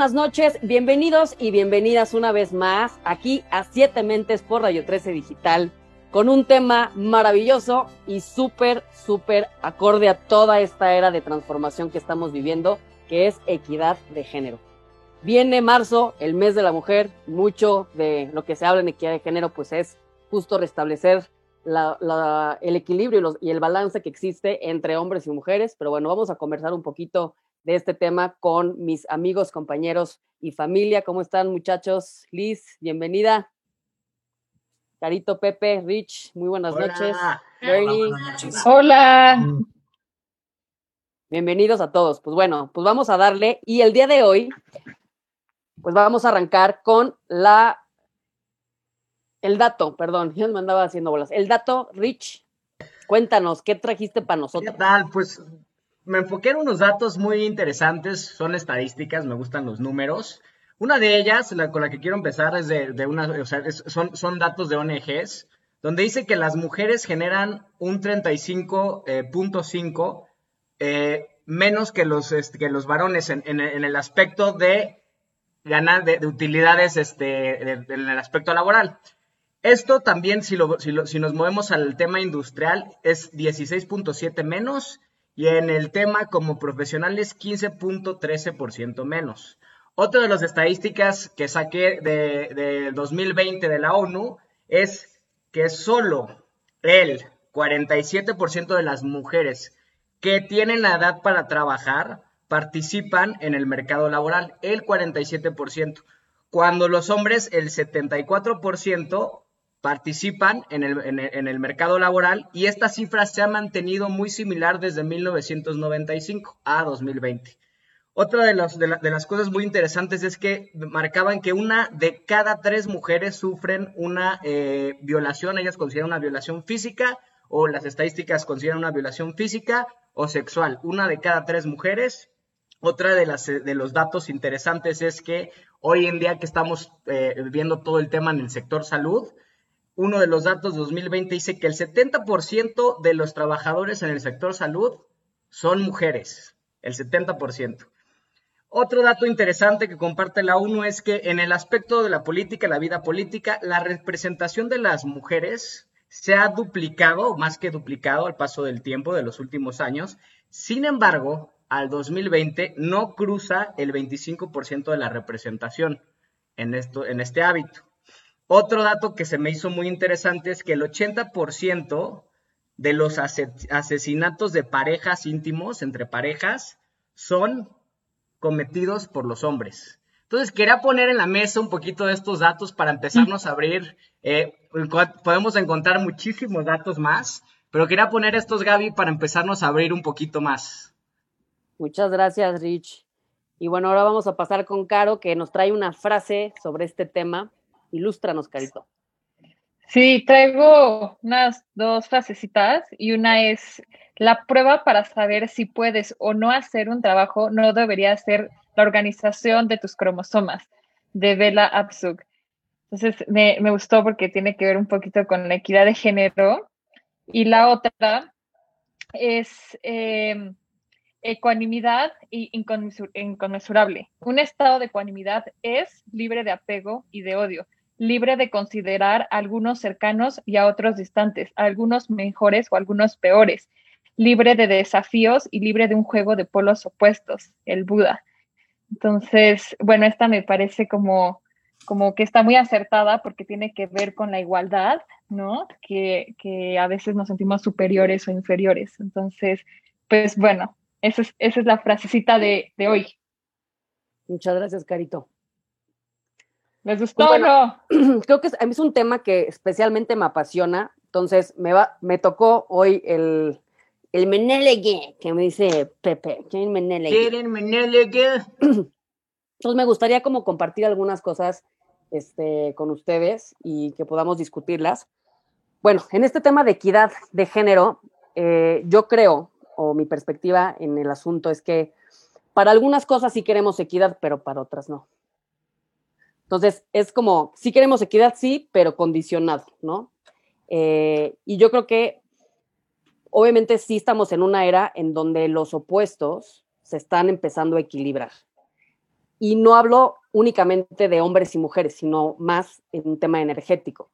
buenas noches, bienvenidos y bienvenidas una vez más aquí a Siete Mentes por Radio 13 Digital con un tema maravilloso y súper, súper acorde a toda esta era de transformación que estamos viviendo, que es equidad de género. Viene marzo, el mes de la mujer, mucho de lo que se habla en equidad de género, pues es justo restablecer el equilibrio y, y el balance que existe entre hombres y mujeres, pero bueno, vamos a conversar un poquito de este tema con mis amigos, compañeros y familia. ¿Cómo están muchachos? Liz, bienvenida. Carito, Pepe, Rich, muy buenas noches. Bernie. Hola. Mm. Bienvenidos a todos. Pues bueno, pues vamos a darle. Y el día de hoy, pues vamos a arrancar con la. El dato, perdón, yo me andaba haciendo bolas. El dato, Rich, cuéntanos, ¿qué trajiste para nosotros? ¿Qué tal? Pues me enfoqué en unos datos muy interesantes, son estadísticas, me gustan los números. Una de ellas, la, con la que quiero empezar, es de, una, o sea, son, son datos de ONGs, donde dice que las mujeres generan un 35.5 eh, eh, menos que los, este, que los varones en, el aspecto de ganar de, utilidades este, en el aspecto laboral. Esto también, si, si, si nos movemos al tema industrial, es 16.7 menos y en el tema como profesionales 15.13% menos. Otra de las estadísticas que saqué de, 2020 de la ONU es que solo el 47% de las mujeres que tienen la edad para trabajar participan en el mercado laboral, el 47%, cuando los hombres el 74% participan en el, mercado laboral y esta cifra se ha mantenido muy similar desde 1995 a 2020. Otra de, de, las cosas muy interesantes es que marcaban que una de cada tres mujeres sufren una eh, violación, ellas consideran una violación física o las estadísticas consideran una violación física o sexual. Una de cada tres mujeres. Otra de, las, de los datos interesantes es que hoy en día que estamos eh, viendo todo el tema en el sector salud, uno de los datos de 2020 dice que el 70% de los trabajadores en el sector salud son mujeres, el 70%. Otro dato interesante que comparte la ONU es que en el aspecto de la política, la vida política, la representación de las mujeres se ha duplicado, más que duplicado al paso del tiempo de los últimos años. Sin embargo, al 2020 no cruza el 25% de la representación en, esto, en este hábito. Otro dato que se me hizo muy interesante es que el 80% de los asesinatos de parejas íntimos, entre parejas, son cometidos por los hombres. Entonces, quería poner en la mesa un poquito de estos datos para empezarnos a abrir. Eh, podemos encontrar muchísimos datos más, pero quería poner estos, Gaby, para empezarnos a abrir un poquito más. Muchas gracias, Rich. Y bueno, ahora vamos a pasar con Caro, que nos trae una frase sobre este tema Ilústranos, Carito. Sí, traigo unas dos frasecitas y una es la prueba para saber si puedes o no hacer un trabajo no debería ser la organización de tus cromosomas, de Bella Abzug. Entonces me, gustó porque tiene que ver un poquito con la equidad de género. Y la otra es eh, ecuanimidad y inconmensurable. Un estado de ecuanimidad es libre de apego y de odio libre de considerar a algunos cercanos y a otros distantes, algunos mejores o algunos peores, libre de desafíos y libre de un juego de polos opuestos, el Buda. Entonces, bueno, esta me parece como, como que está muy acertada porque tiene que ver con la igualdad, ¿no? Que, que a veces nos sentimos superiores o inferiores. Entonces, pues bueno, esa es, esa es la frasecita de, de hoy. Muchas gracias, Carito. ¿Les pues gustó no? Creo que a mí es un tema que especialmente me apasiona. Entonces, me, va, me tocó hoy el, el Menelegue, que me dice Pepe. ¿Quién Menelegue? ¿Quieren Menelegue? Entonces, me gustaría como compartir algunas cosas este, con ustedes y que podamos discutirlas. Bueno, en este tema de equidad de género, eh, yo creo, o mi perspectiva en el asunto es que para algunas cosas sí queremos equidad, pero para otras no. Entonces, es como, sí queremos equidad, sí, pero condicionado, ¿no? Eh, y yo creo que, obviamente, sí estamos en una era en donde los opuestos se están empezando a equilibrar. Y no hablo únicamente de hombres y mujeres, sino más en un tema energético.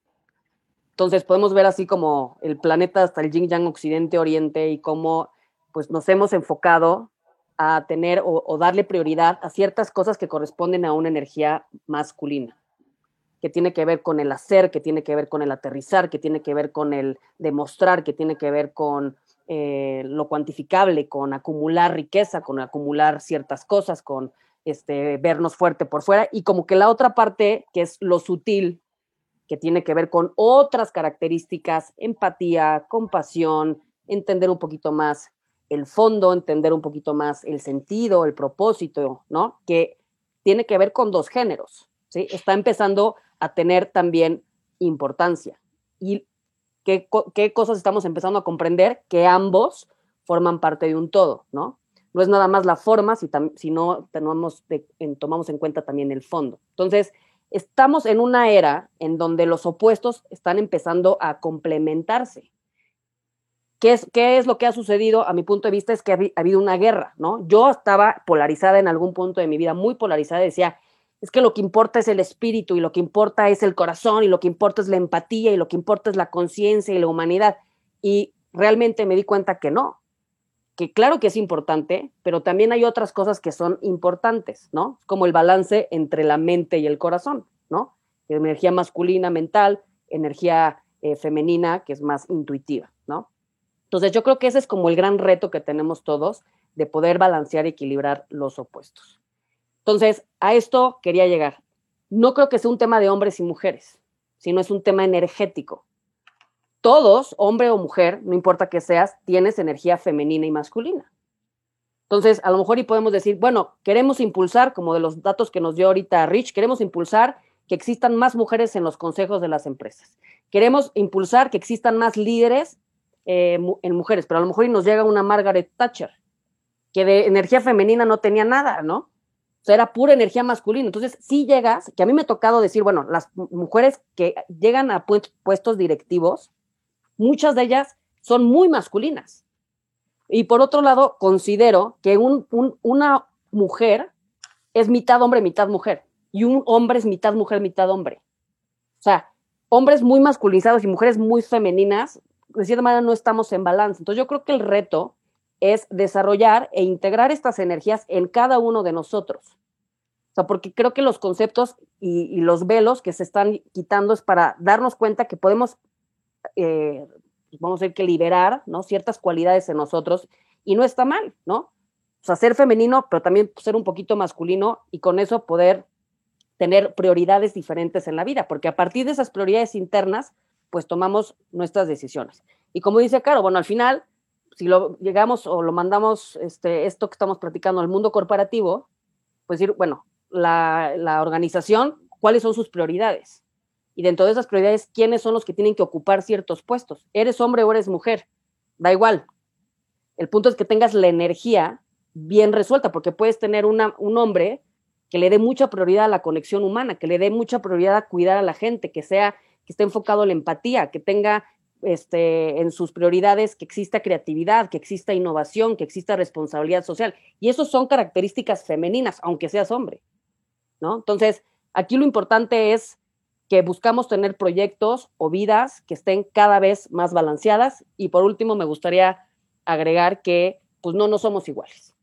Entonces podemos ver así como el planeta hasta el yin yang occidente oriente y cómo pues nos hemos enfocado a tener o, darle prioridad a ciertas cosas que corresponden a una energía masculina, que tiene que ver con el hacer, que tiene que ver con el aterrizar, que tiene que ver con el demostrar, que tiene que ver con eh, lo cuantificable, con acumular riqueza, con acumular ciertas cosas, con este, vernos fuerte por fuera, y como que la otra parte, que es lo sutil, que tiene que ver con otras características, empatía, compasión, entender un poquito más el fondo, entender un poquito más el sentido, el propósito, ¿no? Que tiene que ver con dos géneros, ¿sí? Está empezando a tener también importancia. ¿Y qué, qué cosas estamos empezando a comprender? Que ambos forman parte de un todo, ¿no? No es nada más la forma, si, si no tenemos tomamos en cuenta también el fondo. Entonces, estamos en una era en donde los opuestos están empezando a complementarse. ¿Qué es, ¿Qué es lo que ha sucedido? A mi punto de vista es que ha, habido una guerra, ¿no? Yo estaba polarizada en algún punto de mi vida, muy polarizada, decía, es que lo que importa es el espíritu y lo que importa es el corazón y lo que importa es la empatía y lo que importa es la conciencia y la humanidad. Y realmente me di cuenta que no, que claro que es importante, pero también hay otras cosas que son importantes, ¿no? Como el balance entre la mente y el corazón, ¿no? Energía masculina, mental, energía eh, femenina, que es más intuitiva, ¿no? Entonces yo creo que ese es como el gran reto que tenemos todos de poder balancear y equilibrar los opuestos. Entonces, a esto quería llegar. No creo que sea un tema de hombres y mujeres, sino es un tema energético todos, hombre o mujer, no importa que seas, tienes energía femenina y masculina. Entonces, a lo mejor y podemos decir, bueno, queremos impulsar, como de los datos que nos dio ahorita Rich, queremos impulsar que existan más mujeres en los consejos de las empresas. Queremos impulsar que existan más líderes eh, en mujeres, pero a lo mejor y nos llega una Margaret Thatcher, que de energía femenina no tenía nada, ¿no? O sea, era pura energía masculina. Entonces, sí llegas, que a mí me ha tocado decir, bueno, las mujeres que llegan a puestos directivos, muchas de ellas son muy masculinas. Y por otro lado, considero que una mujer es mitad hombre, mitad mujer. Y un hombre es mitad mujer, mitad hombre. O sea, hombres muy masculinizados y mujeres muy femeninas, de cierta manera no estamos en balance. Entonces yo creo que el reto es desarrollar e integrar estas energías en cada uno de nosotros. O sea, porque creo que los conceptos y, los velos que se están quitando es para darnos cuenta que podemos eh, pues, vamos a decir que liberar, ¿no? Ciertas cualidades en nosotros y no está mal, ¿no? O sea, ser femenino, pero también ser un poquito masculino y con eso poder tener prioridades diferentes en la vida, porque a partir de esas prioridades internas, pues tomamos nuestras decisiones. Y como dice Caro, bueno, al final, si lo llegamos o lo mandamos, este, esto que estamos platicando al mundo corporativo, pues decir, bueno, la, la organización, ¿cuáles son sus prioridades? y dentro de esas prioridades, quiénes son los que tienen que ocupar ciertos puestos. Eres hombre o eres mujer, da igual. El punto es que tengas la energía bien resuelta, porque puedes tener una, un hombre que le dé mucha prioridad a la conexión humana, que le dé mucha prioridad a cuidar a la gente, que sea, que esté enfocado en la empatía, que tenga este, en sus prioridades que exista creatividad, que exista innovación, que exista responsabilidad social. Y eso son características femeninas, aunque seas hombre, ¿no? Entonces, aquí lo importante es que buscamos tener proyectos o vidas que estén cada vez más balanceadas. Y por último, me gustaría agregar que pues no, no somos iguales.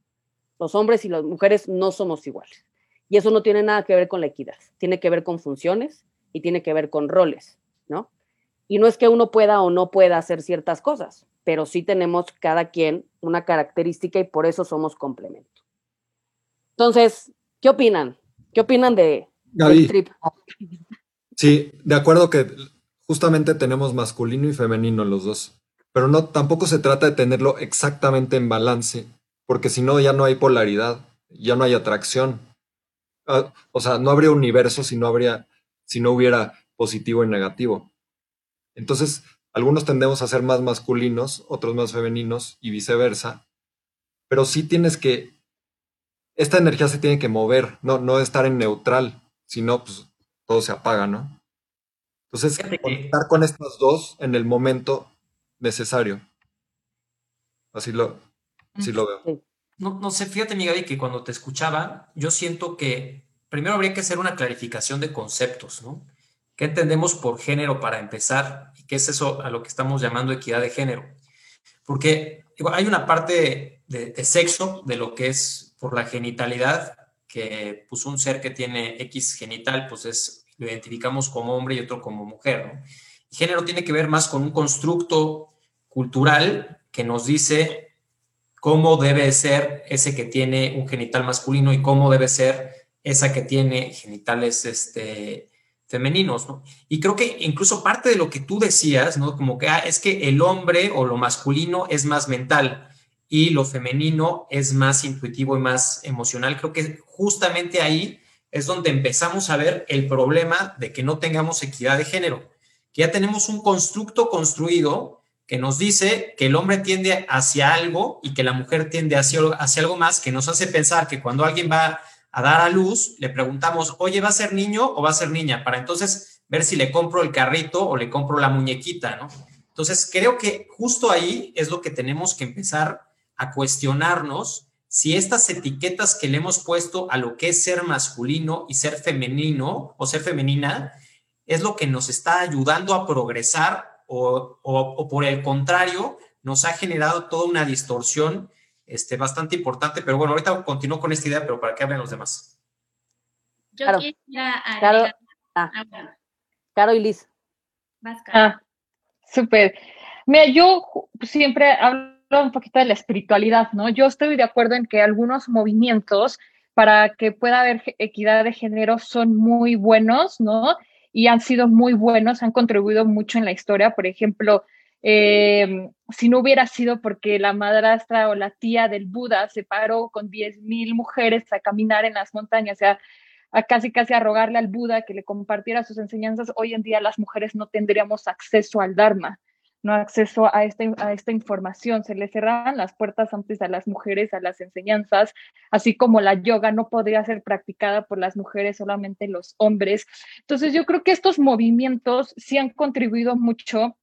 Los hombres y las mujeres no somos iguales. Y eso no tiene nada que ver con la equidad, tiene que ver con funciones y tiene que ver con roles, ¿no? Y no es que uno pueda o no pueda hacer ciertas cosas, pero sí tenemos cada quien una característica y por eso somos complemento. Entonces, ¿qué opinan? ¿Qué opinan de, Gaby, trip? Sí, de acuerdo que justamente tenemos masculino y femenino los dos, pero no tampoco se trata de tenerlo exactamente en balance, porque si no ya no hay polaridad, ya no hay atracción. Ah, o sea, no habría universo si no habría si no hubiera positivo y negativo. Entonces, algunos tendemos a ser más masculinos, otros más femeninos y viceversa, pero sí tienes que esta energía se tiene que mover, no no estar en neutral, sino pues todo se apaga, ¿no? Entonces, conectar con estas dos en el momento necesario. Así lo, así lo veo. no, no sé, fíjate, mi Gaby, que cuando te escuchaba, yo siento que primero habría que hacer una clarificación de conceptos, ¿no? ¿Qué entendemos por género para empezar? ¿Y qué es eso a lo que estamos llamando equidad de género? Porque hay una parte de, sexo, de lo que es por la genitalidad, que pues un ser que tiene X genital, pues es, lo identificamos como hombre y otro como mujer, ¿no? Género tiene que ver más con un constructo cultural que nos dice cómo debe ser ese que tiene un genital masculino y cómo debe ser esa que tiene genitales este, femeninos, ¿no? Y creo que incluso parte de lo que tú decías, ¿no? Como que ah, es que el hombre o lo masculino es más mental y lo femenino es más intuitivo y más emocional. Creo que justamente ahí es donde empezamos a ver el problema de que no tengamos equidad de género, que ya tenemos un constructo construido que nos dice que el hombre tiende hacia algo y que la mujer tiende hacia, hacia algo más, que nos hace pensar que cuando alguien va a dar a luz, le preguntamos, oye, ¿va a ser niño o va a ser niña? Para entonces ver si le compro el carrito o le compro la muñequita, ¿no? Entonces, creo que justo ahí es lo que tenemos que empezar a cuestionarnos si estas etiquetas que le hemos puesto a lo que es ser masculino y ser femenino o ser femenina es lo que nos está ayudando a progresar o, o por el contrario, nos ha generado toda una distorsión este, bastante importante, pero bueno, ahorita continúo con esta idea, pero para que hablen los demás. Yo claro. quisiera Caro, ah. Caro y Liz. Ah, súper. Mira, yo siempre hablo un poquito de la espiritualidad, ¿no? Yo estoy de acuerdo en que algunos movimientos para que pueda haber equidad de género son muy buenos, ¿no? Y han sido muy buenos, han contribuido mucho en la historia. Por ejemplo, eh, si no hubiera sido porque la madrastra o la tía del Buda se paró con 10.000 mujeres a caminar en las montañas, o sea, a casi casi a rogarle al Buda que le compartiera sus enseñanzas, hoy en día las mujeres no tendríamos acceso al Dharma, no acceso a esta, a esta información. Se le cerraban las puertas antes a las mujeres, a las enseñanzas, así como la yoga no podría ser practicada por las mujeres, solamente los hombres. Entonces yo creo que estos movimientos sí han contribuido mucho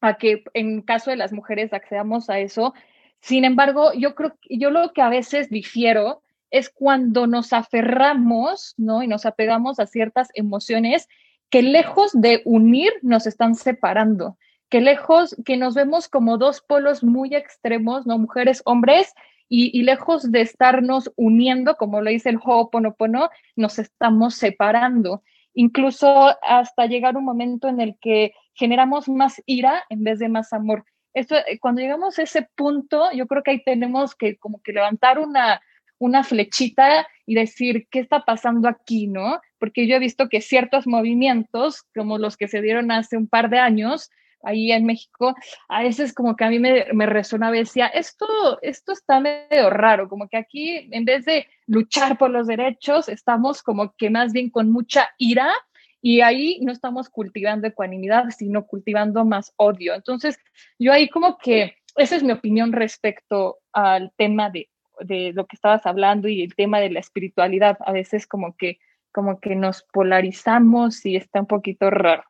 a que en caso de las mujeres accedamos a eso. Sin embargo, yo creo que yo lo que a veces difiero es cuando nos aferramos, ¿no? Y nos apegamos a ciertas emociones que lejos de unir nos están separando, que lejos, que nos vemos como dos polos muy extremos, ¿no? Mujeres, hombres, y, y lejos de estarnos uniendo, como lo dice el Ho'oponopono, nos estamos separando incluso hasta llegar un momento en el que generamos más ira en vez de más amor. Esto, eh, cuando llegamos a ese punto, yo creo que ahí tenemos que como que levantar una, una flechita y decir, ¿qué está pasando aquí, no? Porque yo he visto que ciertos movimientos, como los que se dieron hace un par de años, ahí en México, a veces como que a mí me, me resonaba y decía, esto, esto está medio raro, como que aquí en vez de luchar por los derechos, estamos como que más bien con mucha ira y ahí no estamos cultivando ecuanimidad, sino cultivando más odio. Entonces, yo ahí como que esa es mi opinión respecto al tema de, de lo que estabas hablando y el tema de la espiritualidad. A veces como que, como que nos polarizamos y está un poquito raro.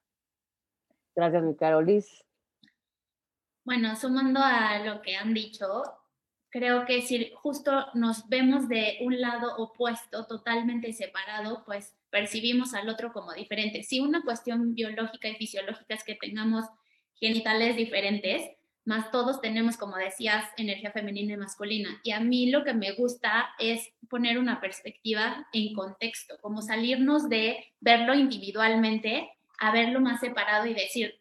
Gracias, mi Carolis. Bueno, sumando a lo que han dicho, creo que si justo nos vemos de un lado opuesto, totalmente separado, pues percibimos al otro como diferente. Si una cuestión biológica y fisiológica es que tengamos genitales diferentes, más todos tenemos, como decías, energía femenina y masculina. Y a mí lo que me gusta es poner una perspectiva en contexto, como salirnos de verlo individualmente a verlo más separado y decir,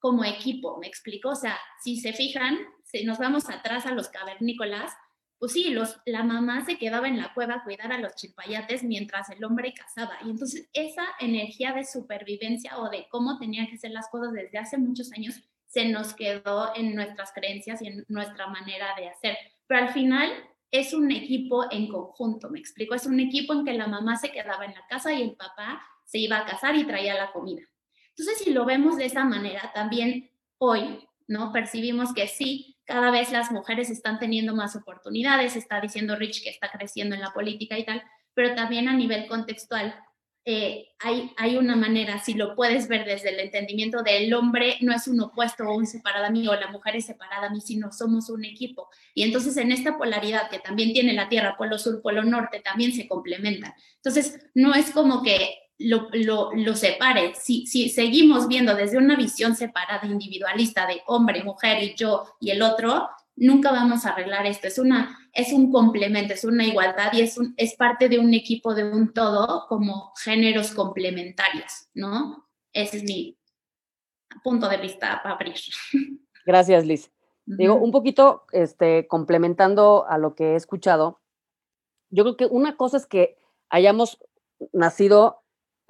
como equipo, ¿me explico? O sea, si se fijan, si nos vamos atrás a los cavernícolas, pues sí, los, la mamá se quedaba en la cueva a cuidar a los chipayates mientras el hombre cazaba. Y entonces esa energía de supervivencia o de cómo tenían que ser las cosas desde hace muchos años se nos quedó en nuestras creencias y en nuestra manera de hacer. Pero al final es un equipo en conjunto, me explico, es un equipo en que la mamá se quedaba en la casa y el papá se iba a casar y traía la comida. Entonces, si lo vemos de esa manera, también hoy, ¿no? Percibimos que sí, cada vez las mujeres están teniendo más oportunidades, está diciendo Rich que está creciendo en la política y tal, pero también a nivel contextual, eh, hay, hay una manera, si lo puedes ver desde el entendimiento del hombre, no es un opuesto o un separado a mí, o la mujer es separada a mí, sino somos un equipo. Y entonces en esta polaridad que también tiene la Tierra, polo sur, polo norte, también se complementan. Entonces, no es como que lo, lo, lo, separe. Si, si seguimos viendo desde una visión separada, individualista, de hombre, mujer y yo y el otro, nunca vamos a arreglar esto. Es, una, es un complemento, es una igualdad y es, un, es parte de un equipo, de un todo, como géneros complementarios, ¿no? Ese es mi punto de vista para abrir. Gracias, Liz. Digo, un poquito este, complementando a lo que he escuchado, yo creo que una cosa es que hayamos nacido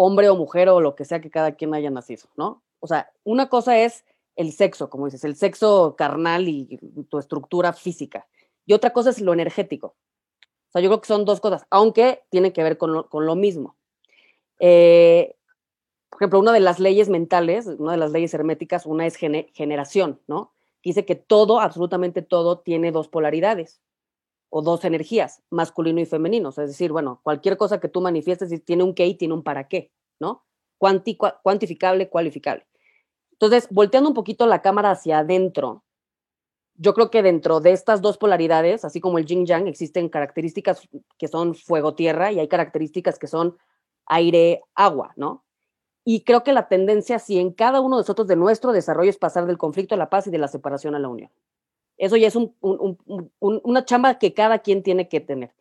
hombre o mujer o lo que sea que cada quien haya nacido, ¿no? O sea, una cosa es el sexo, como dices, el sexo carnal y tu estructura física. Y otra cosa es lo energético. O sea, yo creo que son dos cosas, aunque tienen que ver con lo, con lo mismo. Eh, por ejemplo, una de las leyes mentales, una de las leyes herméticas, una es generación, ¿no? Dice que todo, absolutamente todo, tiene dos polaridades o dos energías, masculino y femenino. es decir, bueno, cualquier cosa que tú manifiestes tiene un qué y tiene un para qué, ¿no? Cuanti cuantificable, cualificable. Entonces, volteando un poquito la cámara hacia adentro, yo creo que dentro de estas dos polaridades, así como el yin yang, existen características que son fuego-tierra y hay características que son aire-agua, ¿no? Y creo que la tendencia, si en cada uno de nosotros de nuestro desarrollo es pasar del conflicto a la paz y de la separación a la unión. Eso ya es una chamba que cada quien tiene que tener.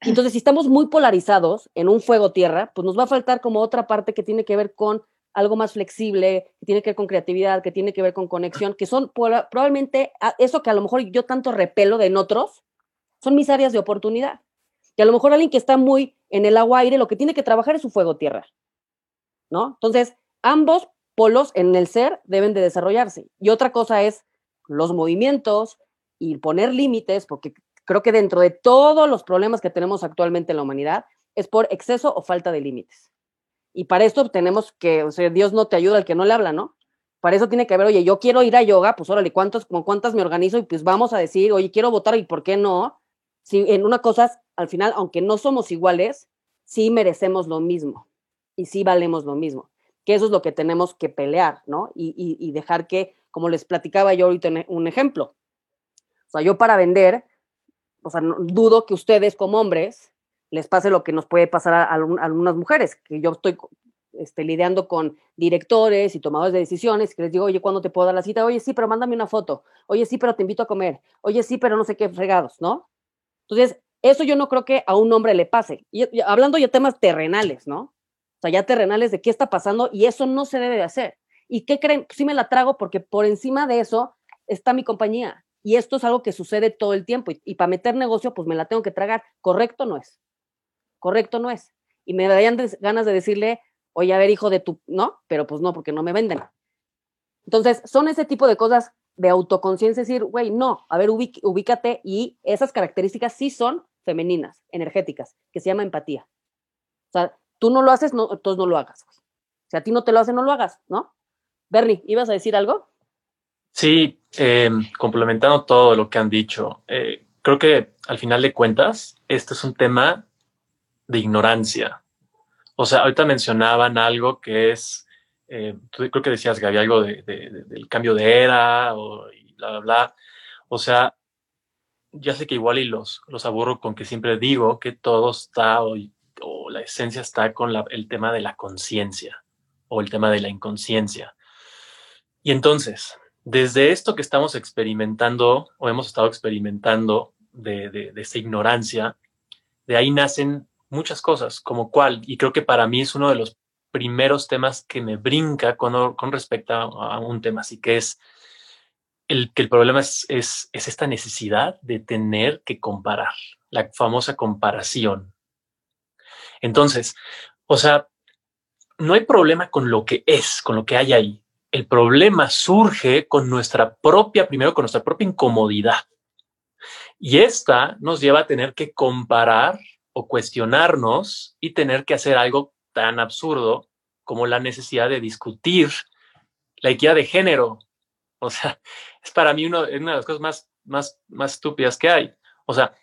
Entonces, si estamos muy polarizados en un fuego-tierra, pues nos va a faltar como otra parte que tiene que ver con algo más flexible, que tiene que ver con creatividad, que tiene que ver con conexión, que son probablemente eso que a lo mejor yo tanto repelo de en otros, son mis áreas de oportunidad. Y a lo mejor alguien que está muy en el agua aire, lo que tiene que trabajar es su fuego tierra. ¿No? Entonces, ambos polos en el ser deben de desarrollarse. Y otra cosa es los movimientos y poner límites, porque creo que dentro de todos los problemas que tenemos actualmente en la humanidad es por exceso o falta de límites. Y para esto tenemos que, o sea, Dios no te ayuda al que no le habla, ¿no? Para eso tiene que haber, oye, yo quiero ir a yoga, pues órale, ¿cuántos, con cuántas me organizo? Y pues vamos a decir, oye, quiero votar y por qué no. Si en una cosa, al final, aunque no somos iguales, sí merecemos lo mismo y sí valemos lo mismo. Que eso es lo que tenemos que pelear, ¿no? Y, y dejar que, como les platicaba yo ahorita un ejemplo. O sea, yo para vender, o sea, dudo que ustedes como hombres les pase lo que nos puede pasar a, algunas mujeres, que yo estoy este, lidiando con directores y tomadores de decisiones, que les digo, oye, ¿cuándo te puedo dar la cita? Oye, sí, pero mándame una foto. Oye, sí, pero te invito a comer. Oye, sí, pero no sé qué fregados, ¿no? Entonces, eso yo no creo que a un hombre le pase. Y, hablando ya temas terrenales, ¿no? O sea, ya terrenales de qué está pasando y eso no se debe de hacer. ¿Y qué creen? Sí me la trago porque por encima de eso está mi compañía. Y esto es algo que sucede todo el tiempo. Y, para meter negocio, pues me la tengo que tragar. ¿Correcto no es? correcto no es. Y me darían ganas de decirle, oye, a ver, hijo de tu, ¿no? Pero pues no, porque no me venden. Entonces, son ese tipo de cosas de autoconciencia, decir, güey, no, a ver, ubícate y esas características sí son femeninas, energéticas, que se llama empatía. O sea, tú no lo haces, no, entonces no lo hagas. Si a ti no te lo hace, no lo hagas, ¿no? Bernie, ¿ibas a decir algo? Sí, eh, complementando todo lo que han dicho, eh, creo que al final de cuentas, este es un tema de ignorancia. O sea, ahorita mencionaban algo que es, eh, tú creo que decías, Gaby, algo de, del cambio de era o y bla, bla, bla. O sea, ya sé que igual y los, los aburro con que siempre digo que todo está o, o la esencia está con la, el tema de la conciencia o el tema de la inconsciencia. Y entonces, desde esto que estamos experimentando o hemos estado experimentando de, de, esta ignorancia, de ahí nacen muchas cosas, como cuál, y creo que para mí es uno de los primeros temas que me brinca con, con respecto a, un tema así, que es el que el problema es, es, es esta necesidad de tener que comparar, la famosa comparación. Entonces, o sea, no hay problema con lo que es, con lo que hay ahí. El problema surge con nuestra propia, primero con nuestra propia incomodidad. Y esta nos lleva a tener que comparar o cuestionarnos y tener que hacer algo tan absurdo como la necesidad de discutir la equidad de género. O sea, es para mí una de las cosas más, más, más estúpidas que hay. O sea,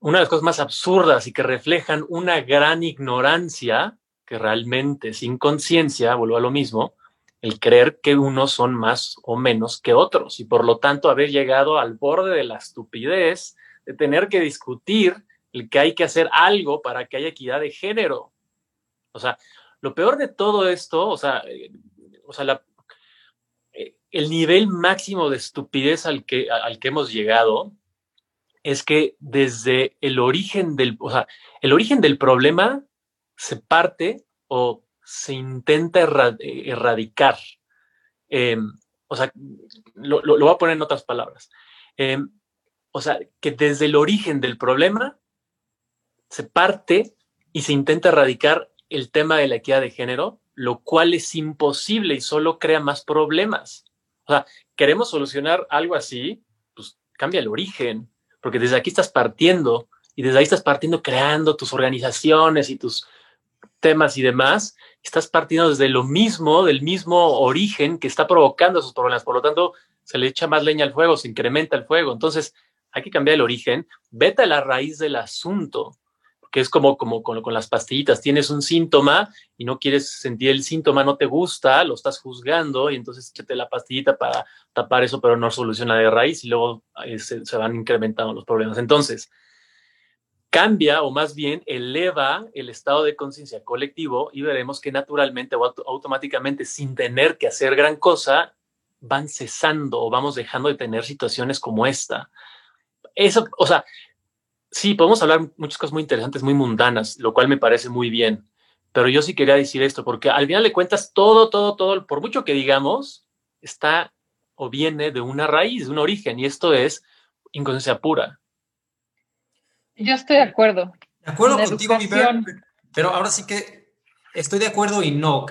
una de las cosas más absurdas y que reflejan una gran ignorancia que realmente sin conciencia, vuelvo a lo mismo, el creer que unos son más o menos que otros y por lo tanto haber llegado al borde de la estupidez de tener que discutir el que hay que hacer algo para que haya equidad de género. O sea, lo peor de todo esto, o sea, o sea eh, el nivel máximo de estupidez al que, al que hemos llegado es que desde el origen del, o sea, el origen del problema se parte o se intenta erradicar. Em, o sea, lo, voy a poner en otras palabras. Em, o sea, que desde el origen del problema se parte y se intenta erradicar el tema de la equidad de género, lo cual es imposible y solo crea más problemas. O sea, queremos solucionar algo así, pues cambia el origen, porque desde aquí estás partiendo y desde ahí estás partiendo creando tus organizaciones y tus temas y demás, estás partiendo desde lo mismo, del mismo origen que está provocando esos problemas. Por lo tanto, se le echa más leña al fuego, se incrementa el fuego. Entonces, hay que cambiar el origen, vete a la raíz del asunto, que es como, como con, las pastillitas. Tienes un síntoma y no quieres sentir el síntoma, no te gusta, lo estás juzgando y entonces échate la pastillita para tapar eso, pero no soluciona de raíz y luego eh, se, se van incrementando los problemas. Entonces, cambia o más bien eleva el estado de conciencia colectivo y veremos que naturalmente o automáticamente sin tener que hacer gran cosa van cesando o vamos dejando de tener situaciones como esta. Eso, o sea, sí, podemos hablar muchas cosas muy interesantes, muy mundanas, lo cual me parece muy bien, pero yo sí quería decir esto, porque al final de cuentas todo, todo, todo, por mucho que digamos, está o viene de una raíz, de un origen, y esto es inconsciencia pura. Yo estoy de acuerdo. De acuerdo contigo, mi pero ahora sí que estoy de acuerdo y no. O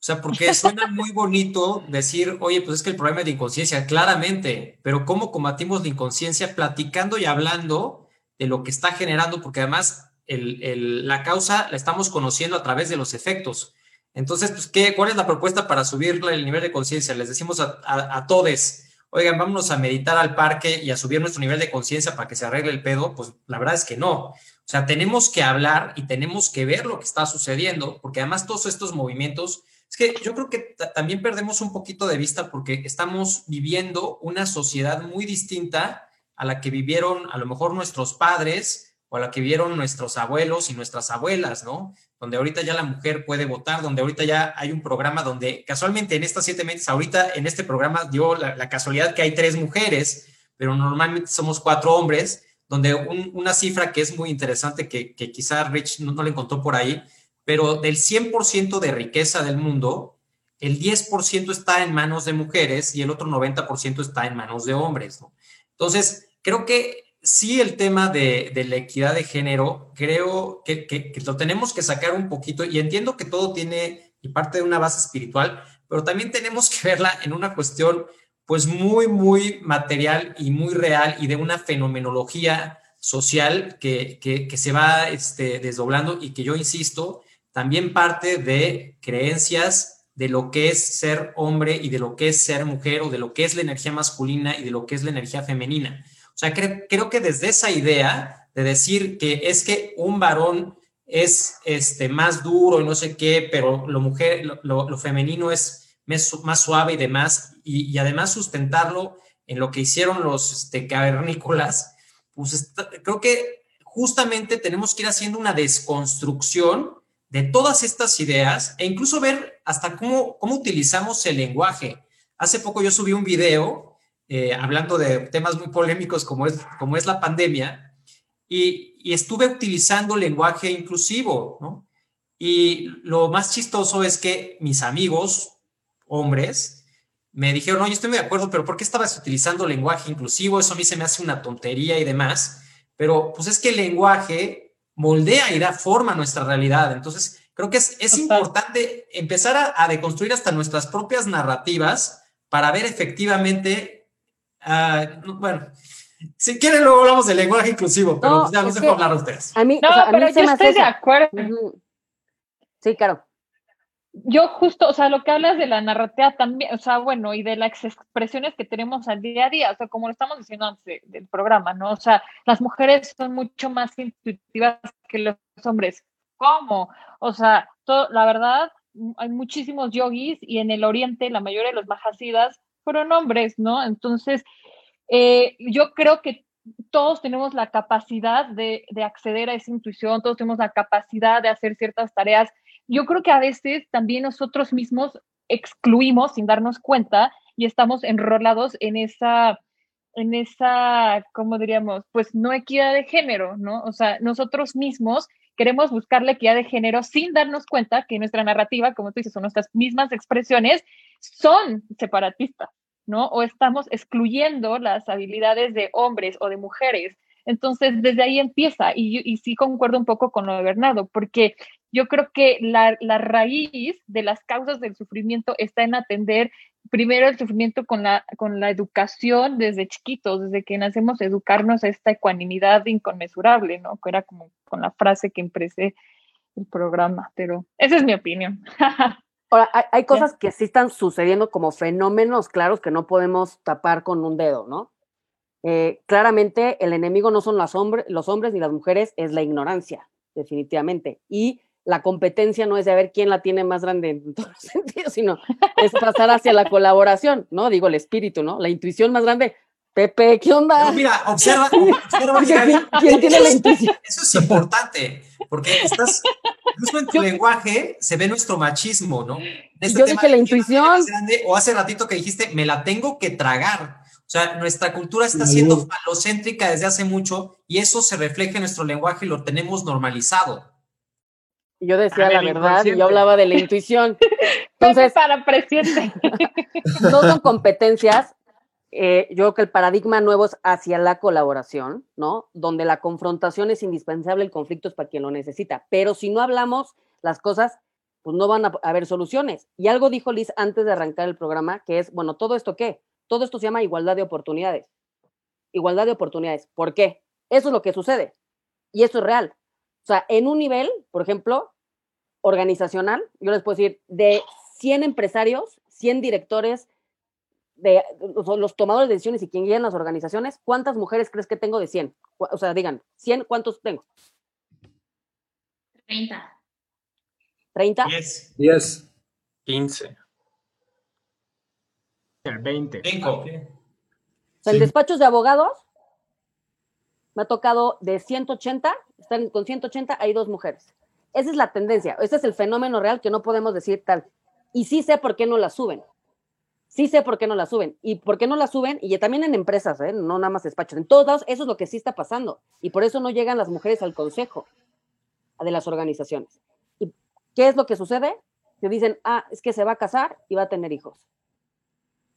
sea, porque suena muy bonito decir, oye, pues es que el problema es la inconsciencia, claramente, pero ¿cómo combatimos la inconsciencia? Platicando y hablando de lo que está generando, porque además la causa la estamos conociendo a través de los efectos. Entonces, pues, ¿qué, ¿cuál es la propuesta para subir el nivel de conciencia? Les decimos a, a, a todos, oigan, vámonos a meditar al parque y a subir nuestro nivel de conciencia para que se arregle el pedo, pues la verdad es que no. O sea, tenemos que hablar y tenemos que ver lo que está sucediendo, porque además todos estos movimientos, es que yo creo que también perdemos un poquito de vista porque estamos viviendo una sociedad muy distinta a la que vivieron a lo mejor nuestros padres o a la que vivieron nuestros abuelos y nuestras abuelas, ¿no? donde ahorita ya la mujer puede votar, donde ahorita ya hay un programa donde casualmente en estas siete meses, ahorita en este programa dio la, casualidad que hay tres mujeres, pero normalmente somos cuatro hombres, donde una cifra que es muy interesante, que, que quizá Rich no, le encontró por ahí, pero del 100% de riqueza del mundo, el 10% está en manos de mujeres y el otro 90% está en manos de hombres. Entonces, creo que sí el tema de, la equidad de género, creo que, lo tenemos que sacar un poquito y entiendo que todo tiene parte de una base espiritual, pero también tenemos que verla en una cuestión pues muy, muy material y muy real y de una fenomenología social que, que, se va este, desdoblando y que yo insisto, también parte de creencias de lo que es ser hombre y de lo que es ser mujer o de lo que es la energía masculina y de lo que es la energía femenina. O sea, creo que desde esa idea de decir que es que un varón es este, más duro y no sé qué, pero lo, mujer, lo, femenino es más suave y demás, y, además sustentarlo en lo que hicieron los este, cavernícolas, pues creo que justamente tenemos que ir haciendo una desconstrucción de todas estas ideas e incluso ver hasta cómo, cómo utilizamos el lenguaje. Hace poco yo subí un video eh, hablando de temas muy polémicos como es, como es la pandemia, y, estuve utilizando lenguaje inclusivo, ¿no? Y lo más chistoso es que mis amigos, hombres, me dijeron, no, yo estoy de acuerdo, pero ¿por qué estabas utilizando lenguaje inclusivo? Eso a mí se me hace una tontería y demás, pero pues es que el lenguaje moldea y da forma a nuestra realidad. Entonces, creo que es, es importante empezar a, a, deconstruir hasta nuestras propias narrativas para ver efectivamente Ah, bueno, si quieren luego hablamos del lenguaje inclusivo, pero no, ya no sé por hablar ustedes. A mí, no, pero yo estoy de acuerdo. Sí, claro. Yo justo, o sea, lo que hablas de la narrativa también, o sea, bueno, y de las expresiones que tenemos al día a día, o sea, como lo estamos diciendo antes del programa, ¿no? O sea, las mujeres son mucho más intuitivas que los hombres. ¿cómo? O sea, la verdad, hay muchísimos yogis y en el oriente la mayoría de los mahasidas fueron hombres, ¿no? Entonces, eh, yo creo que todos tenemos la capacidad de, de, acceder a esa intuición, todos tenemos la capacidad de hacer ciertas tareas. Yo creo que a veces también nosotros mismos excluimos sin darnos cuenta y estamos enrolados en esa, en esa, ¿cómo diríamos? Pues no equidad de género, ¿no? O sea, nosotros mismos queremos buscar la equidad de género sin darnos cuenta que nuestra narrativa, como tú dices, son nuestras mismas expresiones, son separatistas, ¿no? O estamos excluyendo las habilidades de hombres o de mujeres. Entonces, desde ahí empieza, y, y sí concuerdo un poco con lo de Bernardo, porque yo creo que la, la, raíz de las causas del sufrimiento está en atender primero el sufrimiento con la, con la educación desde chiquitos, desde que nacemos, educarnos a esta ecuanimidad inconmensurable, ¿no? Que era como con la frase que empecé el programa, pero esa es mi opinión. Ahora, hay, cosas que sí están sucediendo como fenómenos claros que no podemos tapar con un dedo, ¿no? Eh, claramente el enemigo no son los, hombres, los hombres ni las mujeres, es la ignorancia, definitivamente. Y la competencia no es de ver quién la tiene más grande en todos los sentidos, sino es pasar hacia la colaboración, ¿no? Digo, el espíritu, ¿no? La intuición más grande. Pepe, ¿qué onda? mira, observa, ¿quién, tiene la intuición? Eso es importante, porque estás, incluso en tu lenguaje se ve nuestro machismo, ¿no? Este Yo dije la intuición. o hace ratito que dijiste, me la tengo que tragar. O sea, nuestra cultura está siendo falocéntrica desde hace mucho y eso se refleja en nuestro lenguaje y lo tenemos normalizado yo decía la verdad y yo hablaba de la intuición. Entonces, para presidente. no son competencias. Eh, yo creo que el paradigma nuevo es hacia la colaboración, ¿no? Donde la confrontación es indispensable, el conflicto es para quien lo necesita. Pero si no hablamos las cosas, pues no van a haber soluciones. Y algo dijo Liz antes de arrancar el programa, que es, bueno, ¿todo esto qué? Todo esto se llama igualdad de oportunidades. Igualdad de oportunidades. ¿Por qué? Eso es lo que sucede. Y eso es real. O sea, en un nivel, por ejemplo, organizacional, yo les puedo decir, de 100 empresarios, 100 directores, de los, tomadores de decisiones y quien guían las organizaciones, ¿cuántas mujeres crees que tengo de 100? O sea, digan, 100, ¿cuántos tengo? 30. ¿30? 10. 10. 15. El 20. 5. O sea, en despachos de abogados me ha tocado de 180 están con 180, hay dos mujeres. Esa es la tendencia, ese es el fenómeno real que no podemos decir tal. Y sí sé por qué no la suben. Sí sé por qué no la suben. Y por qué no la suben, y también en empresas, ¿eh? no nada más despachos. En todos lados, eso es lo que sí está pasando. Y por eso no llegan las mujeres al consejo de las organizaciones. ¿Y qué es lo que sucede? Que dicen, ah, es que se va a casar y va a tener hijos.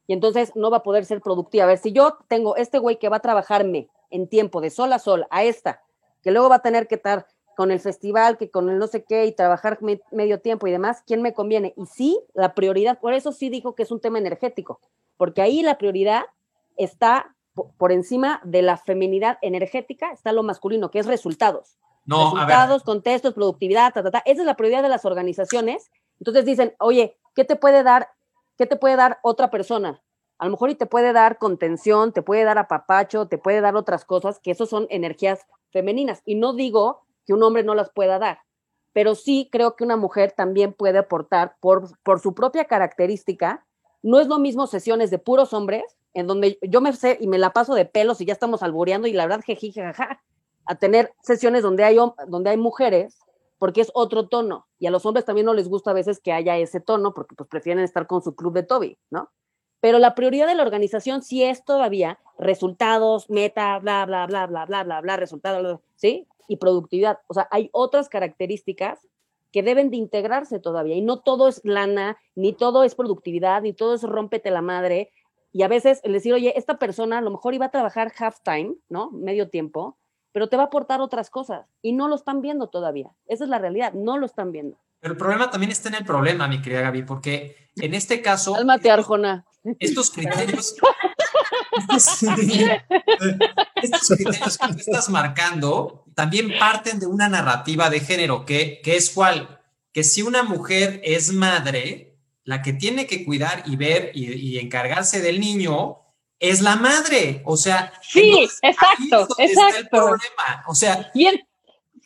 Y entonces no va a poder ser productiva. A ver, si yo tengo este güey que va a trabajarme en tiempo de sol a sol a esta que luego va a tener que estar con el festival, que con el no sé qué y trabajar medio tiempo y demás, ¿quién me conviene? Y sí, la prioridad, por eso sí dijo que es un tema energético, porque ahí la prioridad está por encima de la feminidad energética, está lo masculino, que es resultados. No, resultados, contextos, productividad, ta, ta, ta. Esa es la prioridad de las organizaciones. Entonces dicen, oye, ¿qué te puede dar, qué te puede dar otra persona? A lo mejor y te puede dar contención, te puede dar apapacho, te puede dar otras cosas, que eso son energías femeninas. Y no digo que un hombre no las pueda dar, pero sí creo que una mujer también puede aportar por, por su propia característica. No es lo mismo sesiones de puros hombres, en donde yo me sé y me la paso de pelos y ya estamos albureando y la verdad, jeji, a tener sesiones donde hay, donde hay mujeres, porque es otro tono. Y a los hombres también no les gusta a veces que haya ese tono, porque pues prefieren estar con su club de Toby, ¿no? Pero la prioridad de la organización sí es todavía resultados, meta, bla, bla, bla, bla, bla, bla, bla, resultados, ¿sí? Y productividad. O sea, hay otras características que deben de integrarse todavía. Y no todo es lana, ni todo es productividad, ni todo es rómpete la madre. Y a veces el decir, oye, esta persona a lo mejor iba a trabajar half time, ¿no? Medio tiempo, pero te va a aportar otras cosas. Y no lo están viendo todavía. Esa es la realidad, no lo están viendo. Pero el problema también está en el problema, mi querida Gaby, porque en este caso. Cálmate, Arjona. Estos criterios. estos, criterios que tú estás marcando también parten de una narrativa de género, que, que es cuál? Que si una mujer es madre, la que tiene que cuidar y ver y, encargarse del niño es la madre. O sea, sí, exacto, exacto. Está el problema. O sea, y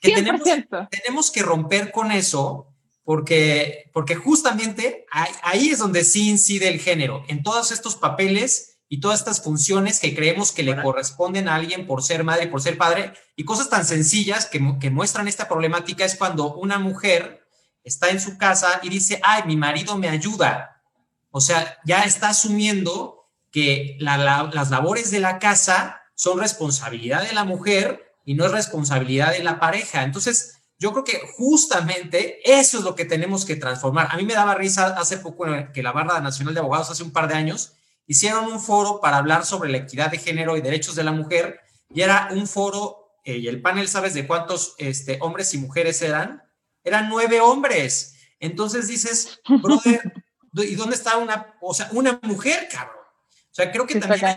tenemos, tenemos que romper con eso porque, porque justamente ahí, es donde sí incide el género, en todos estos papeles y todas estas funciones que creemos que le corresponden a alguien por ser madre, por ser padre, y cosas tan sencillas que, que muestran esta problemática es cuando una mujer está en su casa y dice, ay, mi marido me ayuda. O sea, ya está asumiendo que las labores de la casa son responsabilidad de la mujer y no es responsabilidad de la pareja. Entonces, yo creo que justamente eso es lo que tenemos que transformar. A mí me daba risa hace poco que la Barra Nacional de Abogados, hace un par de años, hicieron un foro para hablar sobre la equidad de género y derechos de la mujer, y era un foro, eh, y el panel, ¿sabes de cuántos este, hombres y mujeres eran? Eran nueve hombres. Entonces dices, brother, ¿y dónde está una, o sea, una mujer, cabrón? O sea, creo que también hay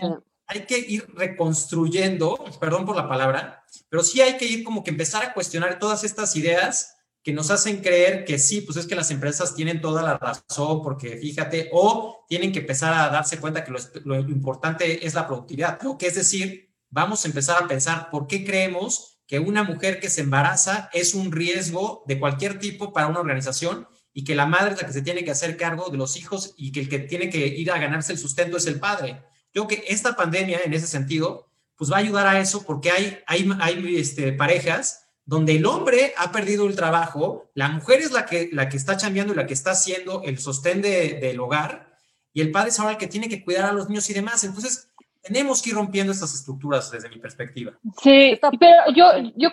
que ir reconstruyendo, perdón por la palabra, pero sí hay que ir como que empezar a cuestionar todas estas ideas que nos hacen creer que sí, pues es que las empresas tienen toda la razón, porque fíjate, o tienen que empezar a darse cuenta que lo, importante es la productividad, lo que es decir, vamos a empezar a pensar por qué creemos que una mujer que se embaraza es un riesgo de cualquier tipo para una organización y que la madre es la que se tiene que hacer cargo de los hijos y que el que tiene que ir a ganarse el sustento es el padre. Yo creo que esta pandemia, en ese sentido, pues va a ayudar a eso porque hay, hay, hay este, parejas donde el hombre ha perdido el trabajo, la mujer es la que, la que está chambeando y la que está haciendo el sostén del hogar, y el padre es ahora el que tiene que cuidar a los niños y demás. Entonces, tenemos que ir rompiendo estas estructuras desde mi perspectiva. Sí, pero yo, yo,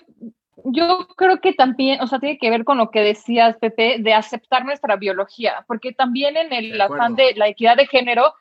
yo creo que también, o sea, tiene que ver con lo que decías, Pepe, de aceptar nuestra biología, porque también en el afán de la equidad de género,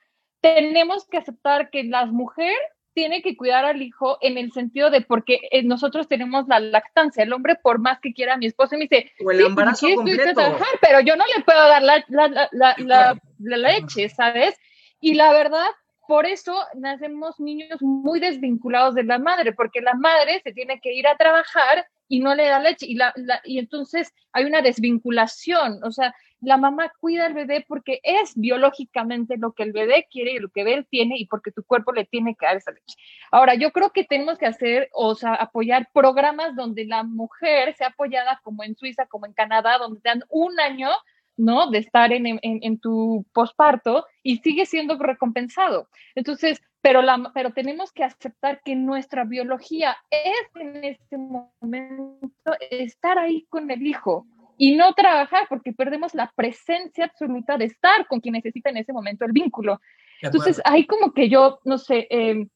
tenemos que aceptar que las mujeres tienen que cuidar al hijo en el sentido de porque eh, nosotros tenemos la lactancia, el hombre por más que quiera mi esposo me dice, o el pues, embarazo completo. pero yo no le puedo dar la, la, la, la, leche, ¿sabes? Y la verdad, por eso nacemos niños muy desvinculados de la madre, porque la madre se tiene que ir a trabajar y no le da leche y, la, y entonces hay una desvinculación, o sea, la mamá cuida al bebé porque es biológicamente lo que el bebé quiere y lo que él tiene y porque tu cuerpo le tiene que dar esa leche. Ahora, yo creo que tenemos que hacer, o sea, apoyar programas donde la mujer sea apoyada como en Suiza, como en Canadá, donde te dan un año ¿no? De estar en, en, en tu posparto y sigue siendo recompensado. Entonces, pero, la, pero tenemos que aceptar que nuestra biología es en este momento estar ahí con el hijo y no trabajar porque perdemos la presencia absoluta de estar con quien necesita en ese momento el vínculo. Entonces, ahí como que yo, no sé, eh,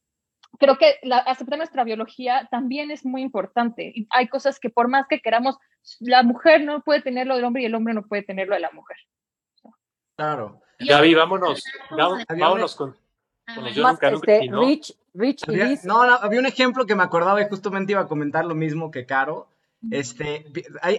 creo que la, aceptar nuestra biología también es muy importante. Y hay cosas que por más que queramos, la mujer no puede tenerlo del hombre y el hombre no puede tenerlo de la mujer. Claro. Gaby, vámonos, vámonos con, yo nunca, este, Rich, Rich había, No, había un ejemplo que me acordaba y justamente iba a comentar lo mismo que Caro. Este,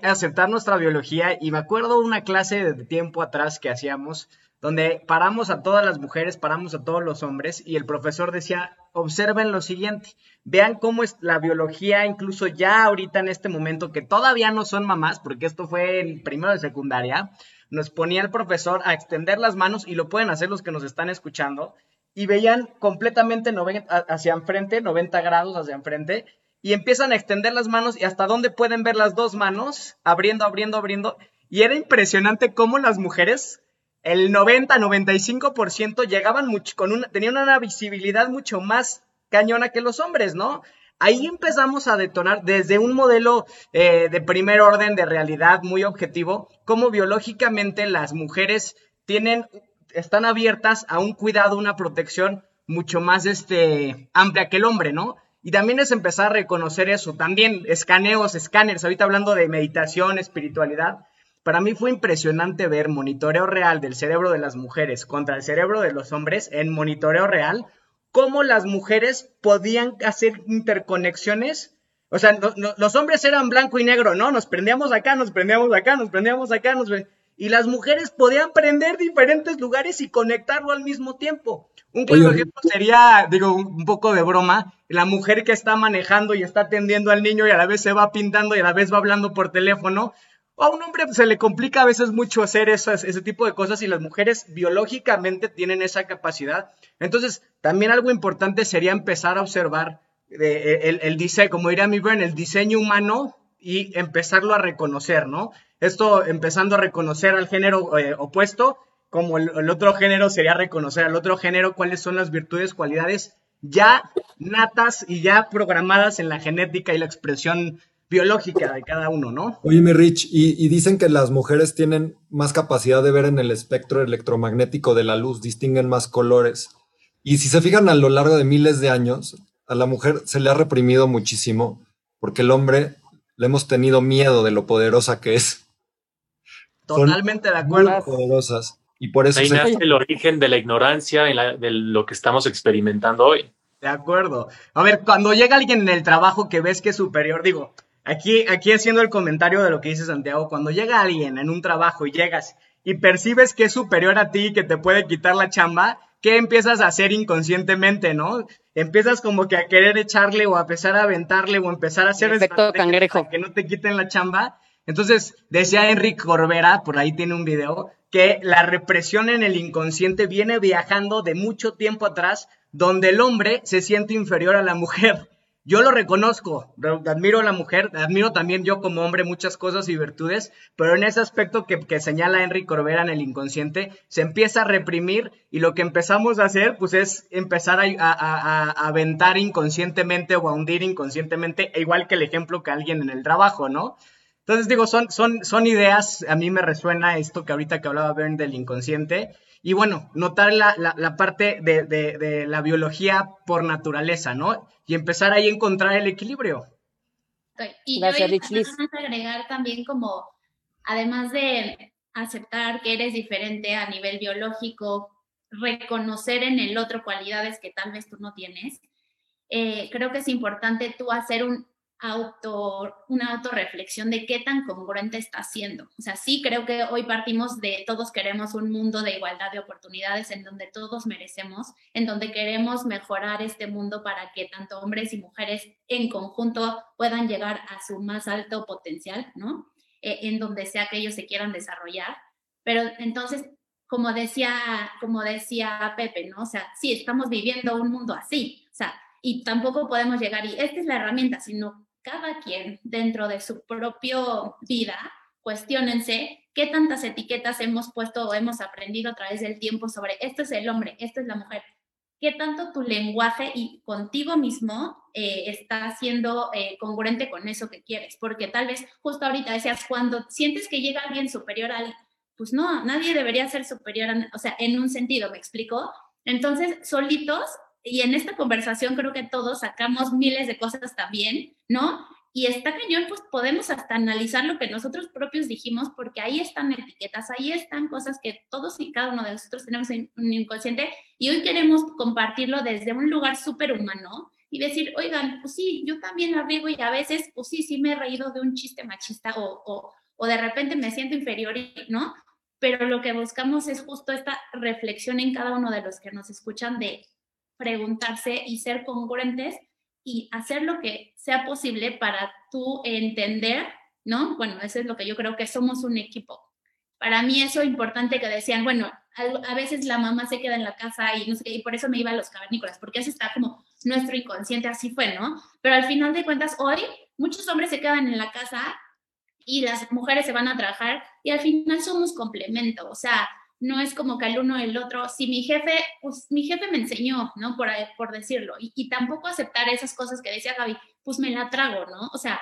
aceptar nuestra biología y me acuerdo una clase de tiempo atrás que hacíamos donde paramos a todas las mujeres, paramos a todos los hombres y el profesor decía, observen lo siguiente, vean cómo es la biología, incluso ya ahorita en este momento, que todavía no son mamás, porque esto fue el primero de secundaria, nos ponía el profesor a extender las manos y lo pueden hacer los que nos están escuchando y veían completamente hacia enfrente, 90 grados hacia enfrente y empiezan a extender las manos y hasta dónde pueden ver las dos manos, abriendo, abriendo, abriendo. Y era impresionante cómo las mujeres el 90-95% llegaban mucho, con una, tenían una visibilidad mucho más cañona que los hombres, ¿no? Ahí empezamos a detonar desde un modelo eh, de primer orden de realidad muy objetivo, cómo biológicamente las mujeres tienen, están abiertas a un cuidado, una protección mucho más este, amplia que el hombre, ¿no? Y también es empezar a reconocer eso, también escaneos, escáneres, ahorita hablando de meditación, espiritualidad, para mí fue impresionante ver monitoreo real del cerebro de las mujeres contra el cerebro de los hombres en monitoreo real, cómo las mujeres podían hacer interconexiones. O sea, los hombres eran blanco y negro, ¿no? Nos prendíamos acá, nos prendíamos acá, nos prendíamos acá, nos y las mujeres podían prender diferentes lugares y conectarlo al mismo tiempo. Un claro ejemplo sería, digo, un poco de broma, la mujer que está manejando y está atendiendo al niño y a la vez se va pintando y a la vez va hablando por teléfono, a un hombre se le complica a veces mucho hacer ese tipo de cosas y las mujeres biológicamente tienen esa capacidad. Entonces, también algo importante sería empezar a observar eh, el, diseño, como diría mi el diseño humano y empezarlo a reconocer, ¿no? Esto empezando a reconocer al género eh, opuesto, como el, otro género sería reconocer al otro género cuáles son las virtudes, cualidades ya natas y ya programadas en la genética y la expresión biológica de cada uno, ¿no? Oye, mi Rich, y, dicen que las mujeres tienen más capacidad de ver en el espectro electromagnético de la luz, distinguen más colores. Y si se fijan a lo largo de miles de años, a la mujer se le ha reprimido muchísimo, porque el hombre le hemos tenido miedo de lo poderosa que es. Totalmente de acuerdo. poderosas. Y por eso Ahí nace el origen de la ignorancia de lo que estamos experimentando hoy. De acuerdo. A ver, cuando llega alguien en el trabajo que ves que es superior, digo, aquí, aquí haciendo el comentario de lo que dice Santiago, cuando llega alguien en un trabajo y llegas y percibes que es superior a ti y que te puede quitar la chamba, ¿qué empiezas a hacer inconscientemente, no? Empiezas como que a querer echarle o a empezar a aventarle o empezar a hacer efecto cangrejo. que no te quiten la chamba. Entonces, decía Enrique Corbera, por ahí tiene un video, que la represión en el inconsciente viene viajando de mucho tiempo atrás, donde el hombre se siente inferior a la mujer. Yo lo reconozco, admiro a la mujer, admiro también yo como hombre muchas cosas y virtudes, pero en ese aspecto que, señala Enrique Corbera en el inconsciente, se empieza a reprimir y lo que empezamos a hacer, pues es empezar a, a aventar inconscientemente o a hundir inconscientemente, igual que el ejemplo que alguien en el trabajo, ¿no? Entonces digo, son, son, son ideas, a mí me resuena esto que ahorita que hablaba Ben del inconsciente, y bueno, notar la, la, parte de, de, la biología por naturaleza, ¿no? Y empezar ahí a encontrar el equilibrio. Y Gracias, yo agregar también como, además de aceptar que eres diferente a nivel biológico, reconocer en el otro cualidades que tal vez tú no tienes, eh, creo que es importante tú hacer un auto, una autorreflexión de qué tan congruente está haciendo. O sea, sí creo que hoy partimos de todos queremos un mundo de igualdad de oportunidades en donde todos merecemos, en donde queremos mejorar este mundo para que tanto hombres y mujeres en conjunto puedan llegar a su más alto potencial, ¿no? Eh, en donde sea que ellos se quieran desarrollar. Pero entonces, como decía, como decía Pepe, ¿no? O sea, sí, estamos viviendo un mundo así, o sea, y tampoco podemos llegar y esta es la herramienta, sino cada quien dentro de su propia vida, cuestionense qué tantas etiquetas hemos puesto o hemos aprendido a través del tiempo sobre esto es el hombre, esto es la mujer. ¿Qué tanto tu lenguaje y contigo mismo eh, está siendo eh, congruente con eso que quieres? Porque tal vez justo ahorita decías, cuando sientes que llega alguien superior a pues no, nadie debería ser superior, o sea, en un sentido, ¿me explico? Entonces, solitos y en esta conversación creo que todos sacamos miles de cosas también, ¿no? Y está cañón, pues podemos hasta analizar lo que nosotros propios dijimos, porque ahí están etiquetas, ahí están cosas que todos y cada uno de nosotros tenemos en un inconsciente y hoy queremos compartirlo desde un lugar súper humano y decir, oigan, pues sí, yo también la riego y a veces, pues sí, sí me he reído de un chiste machista o, o, o de repente me siento inferior, ¿no? Pero lo que buscamos es justo esta reflexión en cada uno de los que nos escuchan de preguntarse y ser congruentes y hacer lo que sea posible para tú entender, ¿no? Bueno, eso es lo que yo creo que somos un equipo. Para mí eso es importante que decían, bueno, a, veces la mamá se queda en la casa y no sé qué, y por eso me iba a los cavernícolas, porque eso está como nuestro inconsciente, así fue, ¿no? Pero al final de cuentas, hoy muchos hombres se quedan en la casa y las mujeres se van a trabajar y al final somos complemento, o sea, no es como que el uno el otro, si mi jefe, pues mi jefe me enseñó, ¿no? Por, por decirlo, y, tampoco aceptar esas cosas que decía Gaby, pues me la trago, ¿no? O sea,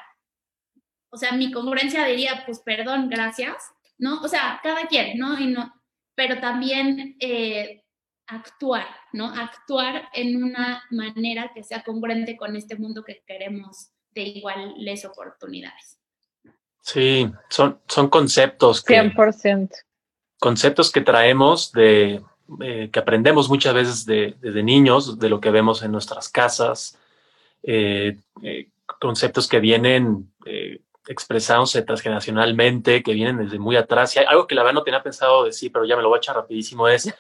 o sea, mi congruencia diría, pues perdón, gracias, ¿no? O sea, cada quien, ¿no? Y no pero también eh, actuar, ¿no? Actuar en una manera que sea congruente con este mundo que queremos de iguales oportunidades. Sí, son, son conceptos que... 100% conceptos que traemos de, eh, que aprendemos muchas veces de, desde niños, de lo que vemos en nuestras casas, eh, eh, conceptos que vienen expresándose transgeneracionalmente, que vienen desde muy atrás. Y algo que la verdad no tenía pensado decir, pero ya me lo voy a echar rapidísimo, es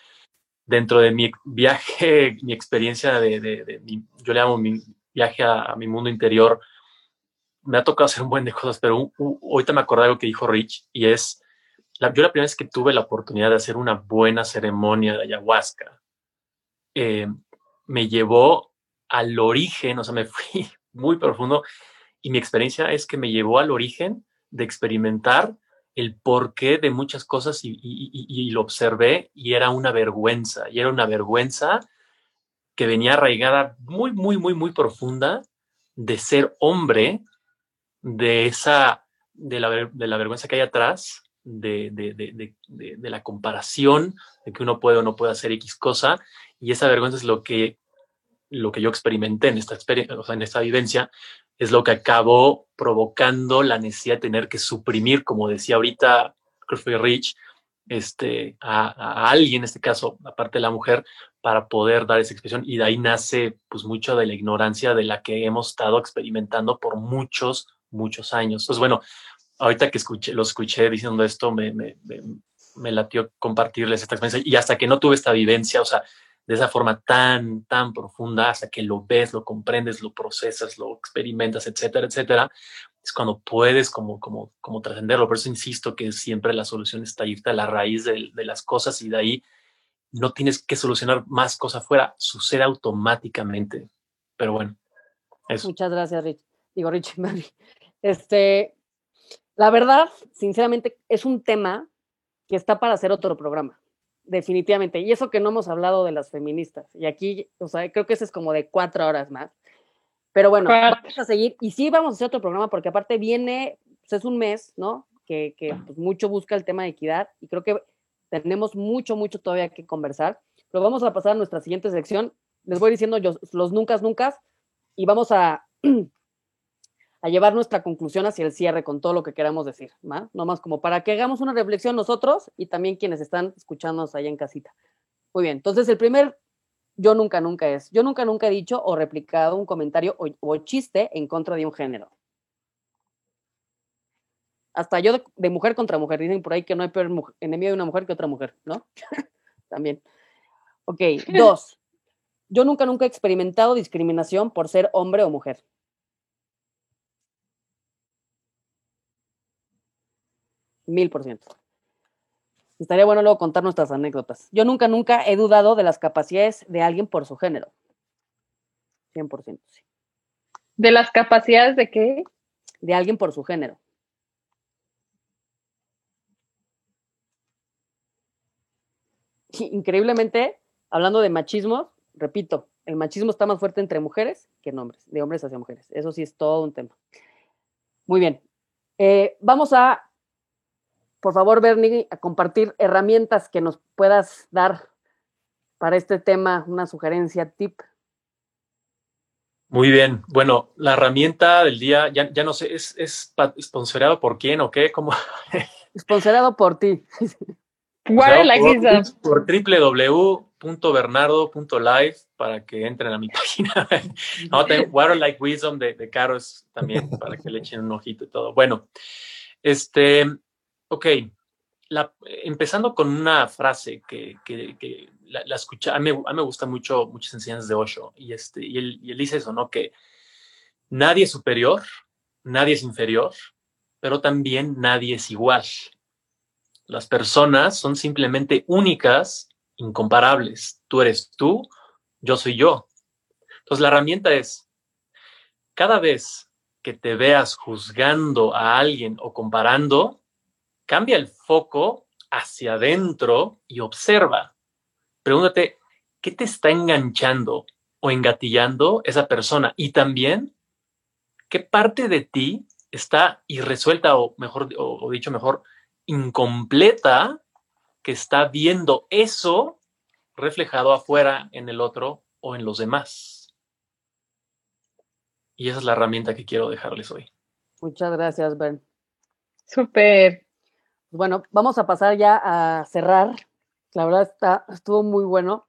dentro de mi viaje, mi experiencia de, yo le llamo mi viaje a, mi mundo interior, me ha tocado hacer un buen de cosas, pero ahorita me acordé de algo que dijo Rich y es yo la primera vez que tuve la oportunidad de hacer una buena ceremonia de ayahuasca, eh, me llevó al origen, o sea, me fui muy profundo y mi experiencia es que me llevó al origen de experimentar el porqué de muchas cosas y, lo observé y era una vergüenza, y era una vergüenza que venía arraigada muy, muy, muy, muy profunda de ser hombre, de esa, de la, de la vergüenza que hay atrás, de, de, de, de, la comparación, de que uno puede o no puede hacer X cosa, y esa vergüenza es lo que, lo que yo experimenté en esta, o sea, en esta vivencia, es lo que acabó provocando la necesidad de tener que suprimir, como decía ahorita Clifford Rich, este, a, alguien, en este caso, aparte de la mujer, para poder dar esa expresión. Y de ahí nace pues mucho de la ignorancia de la que hemos estado experimentando por muchos, muchos años. Entonces, bueno, ahorita que escuché, lo escuché diciendo esto, me, me, me, me latió compartirles esta experiencia. Y hasta que no tuve esta vivencia, o sea, de esa forma tan, tan profunda, hasta que lo ves, lo comprendes, lo procesas, lo experimentas, etcétera, etcétera, es cuando puedes como, como, como trascenderlo. Por eso insisto que siempre la solución está irte a la raíz de, de, las cosas y de ahí no tienes que solucionar más cosas afuera, sucede automáticamente. Pero bueno, eso. Muchas gracias, Rich. Digo, Rich, Este, la verdad, sinceramente, es un tema que está para hacer otro programa definitivamente. Y eso que no hemos hablado de las feministas. Y aquí, o sea, creo que ese es como de cuatro horas más. Pero bueno, vamos a seguir. Y sí vamos a hacer otro programa porque aparte viene, pues es un mes, ¿no? Que, que pues mucho busca el tema de equidad y creo que tenemos mucho, mucho todavía que conversar. Pero vamos a pasar a nuestra siguiente sección. Les voy diciendo yo, los nunca, nunca y vamos a a llevar nuestra conclusión hacia el cierre con todo lo que queramos decir, ¿no? Nomás como para que hagamos una reflexión nosotros y también quienes están escuchándonos allá en casita. Muy bien, entonces el primer yo nunca, nunca es, yo nunca, nunca he dicho o replicado un comentario o, chiste en contra de un género. Hasta yo de, mujer contra mujer, dicen por ahí que no hay peor enemigo de una mujer que otra mujer, ¿no? también. Ok, dos. Yo nunca, nunca he experimentado discriminación por ser hombre o mujer. Mil por ciento. Estaría bueno luego contar nuestras anécdotas. Yo nunca, nunca he dudado de las capacidades de alguien por su género. 100%, sí. ¿De las capacidades de qué? De alguien por su género. Increíblemente, hablando de machismo, repito, el machismo está más fuerte entre mujeres que en hombres, de hombres hacia mujeres. Eso sí es todo un tema. Muy bien. Eh, vamos a por favor, Bernie, a compartir herramientas que nos puedas dar para este tema, una sugerencia, tip. Muy bien. Bueno, la herramienta del día, ya, no sé, ¿es, es sponsorado por quién o qué? ¿Cómo? Sponsorado por ti. por, www.bernardo.live para que entren a mi página. no, Water Like Wisdom de, de Caros también para que le echen un ojito y todo. Bueno, este, Ok, empezando con una frase que, la, la escucha, a mí, me gusta mucho muchas enseñanzas de Osho, y, este, y, él, dice eso, ¿no? Que nadie es superior, nadie es inferior, pero también nadie es igual. Las personas son simplemente únicas, incomparables. Tú eres tú, yo soy yo. Entonces la herramienta es, cada vez que te veas juzgando a alguien o comparando, Cambia el foco hacia adentro y observa. Pregúntate, ¿qué te está enganchando o engatillando esa persona? Y también, ¿qué parte de ti está irresuelta o mejor, o, dicho mejor, incompleta que está viendo eso reflejado afuera en el otro o en los demás? Y esa es la herramienta que quiero dejarles hoy. Muchas gracias, Ben. Súper. Bueno, vamos a pasar ya a cerrar. La verdad está, estuvo muy bueno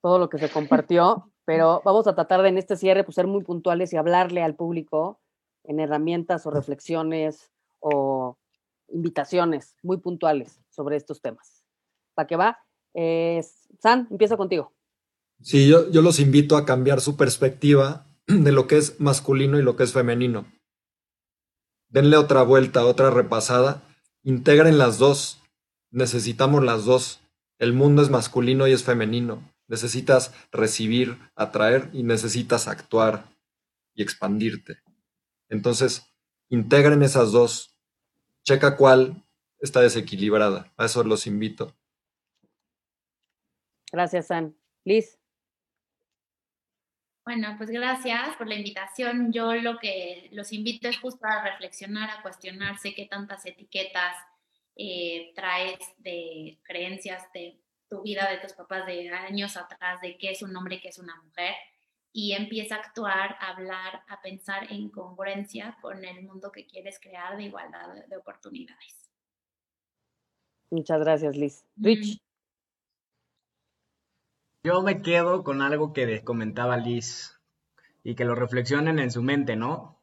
todo lo que se compartió, pero vamos a tratar de en este cierre pues, ser muy puntuales y hablarle al público en herramientas o reflexiones o invitaciones muy puntuales sobre estos temas. ¿Para qué va? Eh, San, empiezo contigo. Sí, yo, yo los invito a cambiar su perspectiva de lo que es masculino y lo que es femenino. Denle otra vuelta, otra repasada Integren las dos. Necesitamos las dos. El mundo es masculino y es femenino. Necesitas recibir, atraer y necesitas actuar y expandirte. Entonces, integren esas dos. Checa cuál está desequilibrada. A eso los invito. Gracias, San. Liz. Bueno, pues gracias por la invitación. Yo lo que los invito es justo a reflexionar, a cuestionarse qué tantas etiquetas eh, traes de creencias de tu vida, de tus papás de años atrás, de qué es un hombre, qué es una mujer, y empieza a actuar, a hablar, a pensar en congruencia con el mundo que quieres crear de igualdad de oportunidades. Muchas gracias, Liz. Rich. Yo me quedo con algo que comentaba Liz y que lo reflexionen en su mente, ¿no?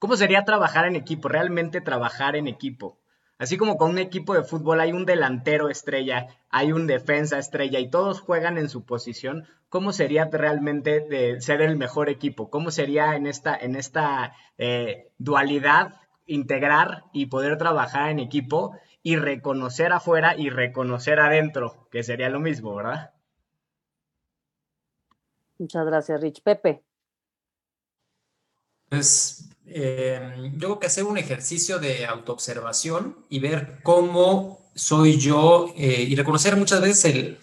¿Cómo sería trabajar en equipo? Realmente trabajar en equipo. Así como con un equipo de fútbol hay un delantero estrella, hay un defensa estrella y todos juegan en su posición, ¿cómo sería realmente ser el mejor equipo? ¿Cómo sería en esta, en esta eh, dualidad integrar y poder trabajar en equipo y reconocer afuera y reconocer adentro, que sería lo mismo, ¿verdad? Muchas gracias, Rich. Pepe. Pues eh, yo creo que hacer un ejercicio de autoobservación y ver cómo soy yo eh, y reconocer muchas veces el,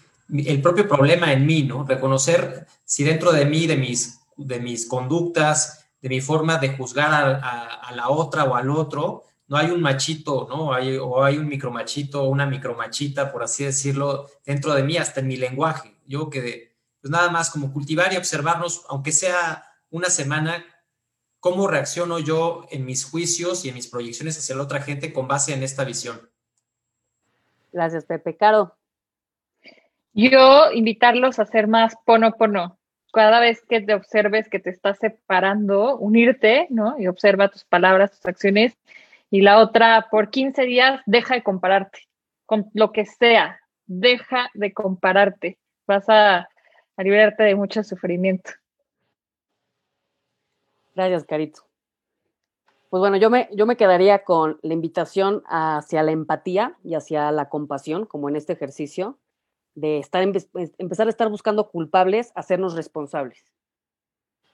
el, propio problema en mí, ¿no? Reconocer si dentro de mí, de mis, de mis conductas, de mi forma de juzgar a, la otra o al otro, no hay un machito, ¿no? Hay, o hay un micromachito o una micromachita, por así decirlo, dentro de mí, hasta en mi lenguaje. Yo que pues nada más como cultivar y observarnos, aunque sea una semana, cómo reacciono yo en mis juicios y en mis proyecciones hacia la otra gente con base en esta visión. Gracias, Pepe. Caro. Yo invitarlos a hacer más pono pono. Cada vez que te observes que te estás separando, unirte, ¿no? Y observa tus palabras, tus acciones. Y la otra, por 15 días, deja de compararte con lo que sea. Deja de compararte. Vas a a de mucho sufrimiento. Gracias, Carito. Pues bueno, yo me, yo me quedaría con la invitación hacia la empatía y hacia la compasión, como en este ejercicio, de estar, pues, empezar a estar buscando culpables, hacernos responsables,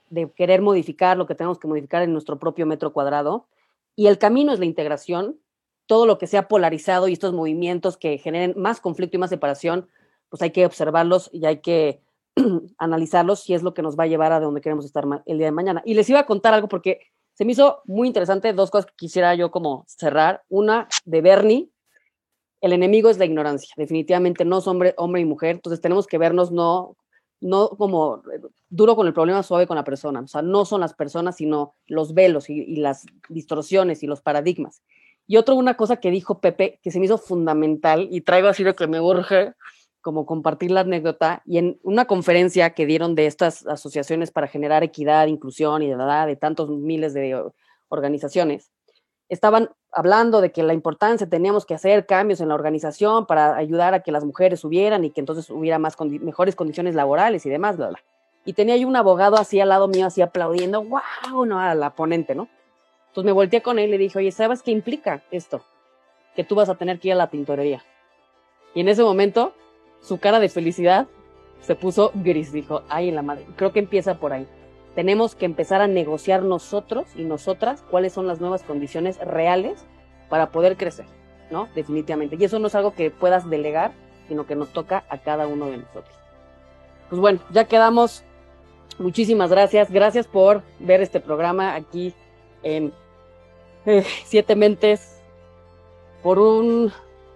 de querer modificar lo que tenemos que modificar en nuestro propio metro cuadrado. Y el camino es la integración, todo lo que sea polarizado y estos movimientos que generen más conflicto y más separación, pues hay que observarlos y hay que analizarlos si es lo que nos va a llevar a donde queremos estar el día de mañana. Y les iba a contar algo porque se me hizo muy interesante, dos cosas que quisiera yo como cerrar. Una de Bernie, el enemigo es la ignorancia, definitivamente no es hombre, hombre y mujer, entonces tenemos que vernos no, no como duro con el problema, suave con la persona, o sea, no son las personas, sino los velos y, las distorsiones y los paradigmas. Y otro, una cosa que dijo Pepe, que se me hizo fundamental y traigo así de que me urge, como compartir la anécdota y en una conferencia que dieron de estas asociaciones para generar equidad, inclusión y de, de tantos miles de organizaciones, estaban hablando de que la importancia teníamos que hacer cambios en la organización para ayudar a que las mujeres subieran y que entonces hubiera más mejores condiciones laborales y demás, bla, bla. Y tenía ahí un abogado así al lado mío, así aplaudiendo, wow, no, a la ponente, ¿no? Entonces me volteé con él y le dije, oye, ¿sabes qué implica esto? Que tú vas a tener que ir a la tintorería. Y en ese momento su cara de felicidad se puso gris, dijo, ay, en la madre. Creo que empieza por ahí. Tenemos que empezar a negociar nosotros y nosotras cuáles son las nuevas condiciones reales para poder crecer, ¿no? Definitivamente. Y eso no es algo que puedas delegar, sino que nos toca a cada uno de nosotros. Pues bueno, ya quedamos. Muchísimas gracias. Gracias por ver este programa aquí en eh, Siete Mentes por un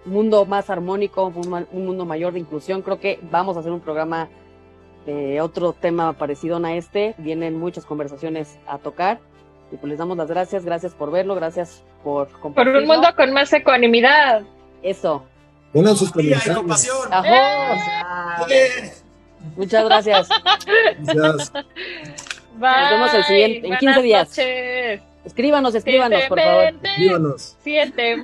mundo más armónico, un, mundo mayor de inclusión. Creo que vamos a hacer un programa de otro tema parecido a este. Vienen muchas conversaciones a tocar. Y pues les damos las gracias, gracias por verlo, gracias por compartirlo. Por un mundo con más ecuanimidad. Eso. Pongan sus compasión. Muchas gracias. Gracias. Nos vemos el siguiente, en 15 días. Escríbanos, escríbanos, por favor. Escríbanos. Siete.